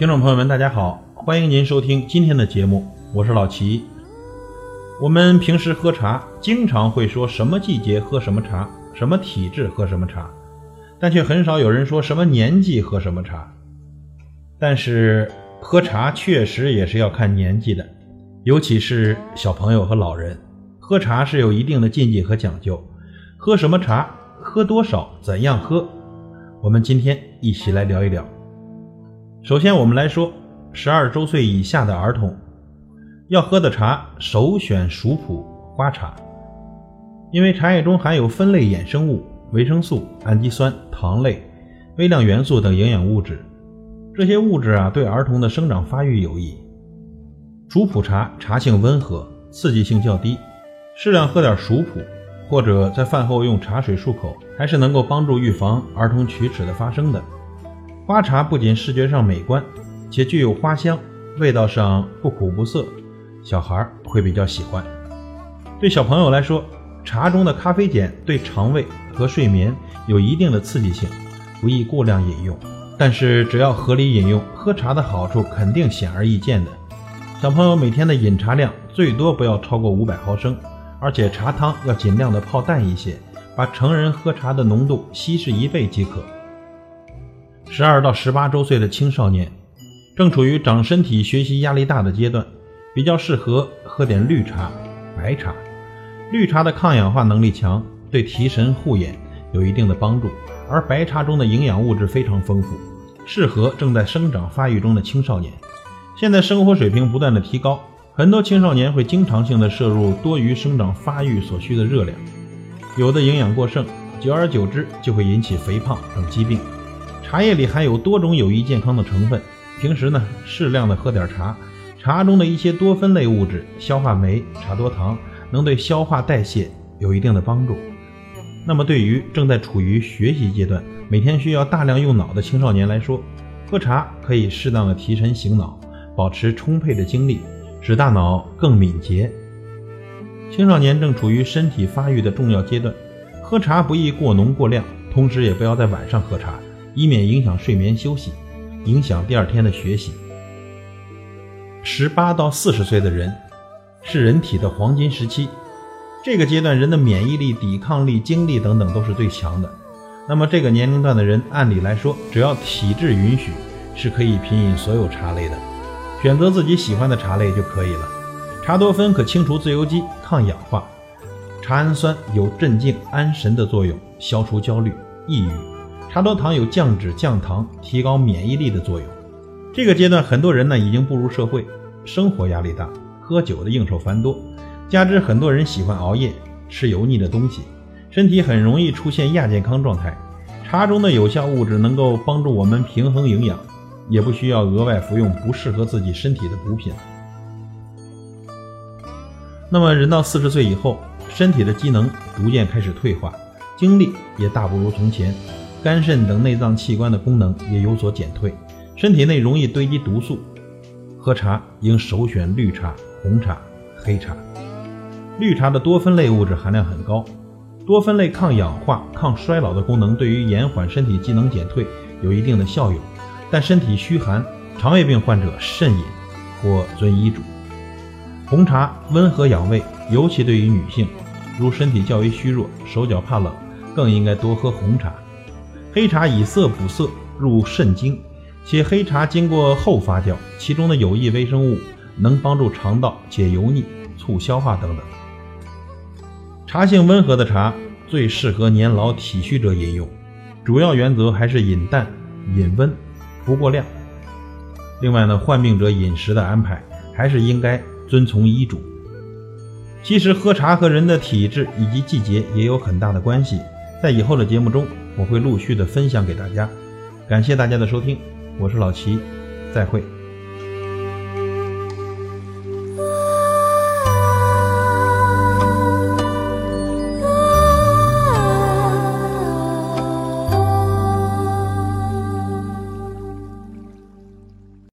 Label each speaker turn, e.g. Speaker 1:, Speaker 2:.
Speaker 1: 听众朋友们，大家好，欢迎您收听今天的节目，我是老齐。我们平时喝茶，经常会说什么季节喝什么茶，什么体质喝什么茶，但却很少有人说什么年纪喝什么茶。但是喝茶确实也是要看年纪的，尤其是小朋友和老人，喝茶是有一定的禁忌和讲究。喝什么茶，喝多少，怎样喝，我们今天一起来聊一聊。首先，我们来说十二周岁以下的儿童要喝的茶，首选熟普花茶，因为茶叶中含有酚类衍生物、维生素、氨基酸、糖类、微量元素等营养物质，这些物质啊对儿童的生长发育有益。熟普茶茶性温和，刺激性较低，适量喝点熟普，或者在饭后用茶水漱口，还是能够帮助预防儿童龋齿的发生的。花茶不仅视觉上美观，且具有花香，味道上不苦不涩，小孩会比较喜欢。对小朋友来说，茶中的咖啡碱对肠胃和睡眠有一定的刺激性，不宜过量饮用。但是只要合理饮用，喝茶的好处肯定显而易见的。小朋友每天的饮茶量最多不要超过五百毫升，而且茶汤要尽量的泡淡一些，把成人喝茶的浓度稀释一倍即可。十二到十八周岁的青少年，正处于长身体、学习压力大的阶段，比较适合喝点绿茶、白茶。绿茶的抗氧化能力强，对提神护眼有一定的帮助，而白茶中的营养物质非常丰富，适合正在生长发育中的青少年。现在生活水平不断的提高，很多青少年会经常性的摄入多于生长发育所需的热量，有的营养过剩，久而久之就会引起肥胖等疾病。茶叶里含有多种有益健康的成分，平时呢适量的喝点茶，茶中的一些多酚类物质、消化酶、茶多糖，能对消化代谢有一定的帮助。那么对于正在处于学习阶段、每天需要大量用脑的青少年来说，喝茶可以适当的提神醒脑，保持充沛的精力，使大脑更敏捷。青少年正处于身体发育的重要阶段，喝茶不宜过浓过量，同时也不要在晚上喝茶。以免影响睡眠休息，影响第二天的学习。十八到四十岁的人是人体的黄金时期，这个阶段人的免疫力、抵抗力、精力等等都是最强的。那么这个年龄段的人，按理来说，只要体质允许，是可以品饮所有茶类的，选择自己喜欢的茶类就可以了。茶多酚可清除自由基、抗氧化，茶氨酸有镇静安神的作用，消除焦虑、抑郁。茶多糖有降脂降糖、提高免疫力的作用。这个阶段，很多人呢已经步入社会，生活压力大，喝酒的应酬繁多，加之很多人喜欢熬夜、吃油腻的东西，身体很容易出现亚健康状态。茶中的有效物质能够帮助我们平衡营养，也不需要额外服用不适合自己身体的补品。那么，人到四十岁以后，身体的机能逐渐开始退化，精力也大不如从前。肝肾等内脏器官的功能也有所减退，身体内容易堆积毒素，喝茶应首选绿茶、红茶、黑茶。绿茶的多酚类物质含量很高，多酚类抗氧化、抗衰老的功能对于延缓身体机能减退有一定的效用，但身体虚寒、肠胃病患者慎饮或遵医嘱。红茶温和养胃，尤其对于女性，如身体较为虚弱、手脚怕冷，更应该多喝红茶。黑茶以色补色，入肾经，且黑茶经过后发酵，其中的有益微生物能帮助肠道解油腻、促消化等等。茶性温和的茶最适合年老体虚者饮用，主要原则还是饮淡、饮温，不过量。另外呢，患病者饮食的安排还是应该遵从医嘱。其实喝茶和人的体质以及季节也有很大的关系，在以后的节目中。我会陆续的分享给大家，感谢大家的收听，我是老齐，再会。